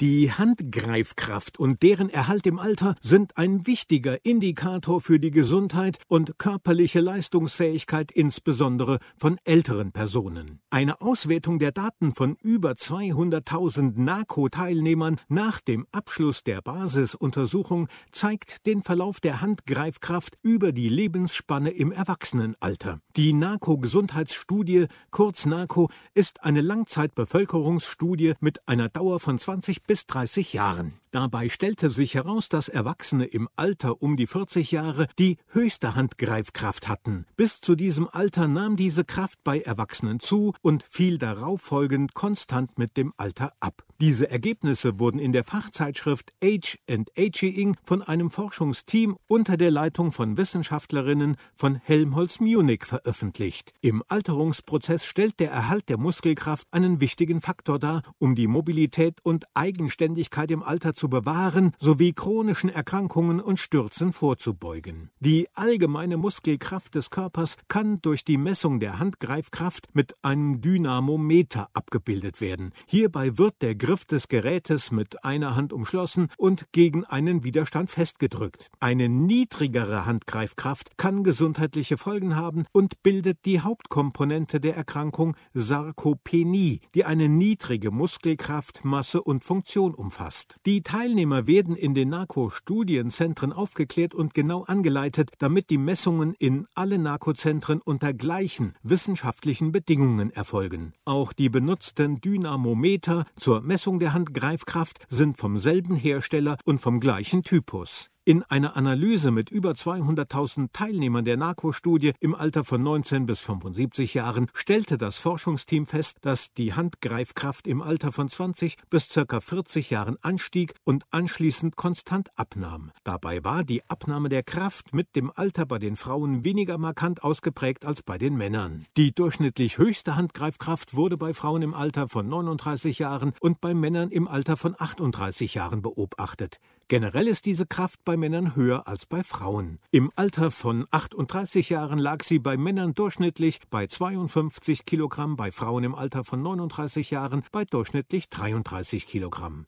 Die Handgreifkraft und deren Erhalt im Alter sind ein wichtiger Indikator für die Gesundheit und körperliche Leistungsfähigkeit insbesondere von älteren Personen. Eine Auswertung der Daten von über 200.000 NACO-Teilnehmern nach dem Abschluss der Basisuntersuchung zeigt den Verlauf der Handgreifkraft über die Lebensspanne im Erwachsenenalter. Die NACO-Gesundheitsstudie, kurz NACO, ist eine Langzeitbevölkerungsstudie mit einer Dauer von 20 bis 30 Jahren. Dabei stellte sich heraus, dass Erwachsene im Alter um die 40 Jahre die höchste Handgreifkraft hatten. Bis zu diesem Alter nahm diese Kraft bei Erwachsenen zu und fiel darauf folgend konstant mit dem Alter ab. Diese Ergebnisse wurden in der Fachzeitschrift Age and Aging von einem Forschungsteam unter der Leitung von Wissenschaftlerinnen von Helmholtz Munich veröffentlicht. Im Alterungsprozess stellt der Erhalt der Muskelkraft einen wichtigen Faktor dar, um die Mobilität und Eigenständigkeit im Alter zu bewahren sowie chronischen Erkrankungen und Stürzen vorzubeugen. Die allgemeine Muskelkraft des Körpers kann durch die Messung der Handgreifkraft mit einem Dynamometer abgebildet werden. Hierbei wird der Griff des Gerätes mit einer Hand umschlossen und gegen einen Widerstand festgedrückt. Eine niedrigere Handgreifkraft kann gesundheitliche Folgen haben und bildet die Hauptkomponente der Erkrankung Sarkopenie, die eine niedrige Muskelkraft, Masse und Funktion umfasst. Die Teilnehmer werden in den Narko-Studienzentren aufgeklärt und genau angeleitet, damit die Messungen in allen Narkozentren unter gleichen wissenschaftlichen Bedingungen erfolgen. Auch die benutzten Dynamometer zur Messung der Handgreifkraft sind vom selben Hersteller und vom gleichen Typus. In einer Analyse mit über 200.000 Teilnehmern der NARCO-Studie im Alter von 19 bis 75 Jahren stellte das Forschungsteam fest, dass die Handgreifkraft im Alter von 20 bis ca. 40 Jahren anstieg und anschließend konstant abnahm. Dabei war die Abnahme der Kraft mit dem Alter bei den Frauen weniger markant ausgeprägt als bei den Männern. Die durchschnittlich höchste Handgreifkraft wurde bei Frauen im Alter von 39 Jahren und bei Männern im Alter von 38 Jahren beobachtet. Generell ist diese Kraft bei Männern höher als bei Frauen. Im Alter von 38 Jahren lag sie bei Männern durchschnittlich bei 52 Kilogramm, bei Frauen im Alter von 39 Jahren bei durchschnittlich 33 Kilogramm.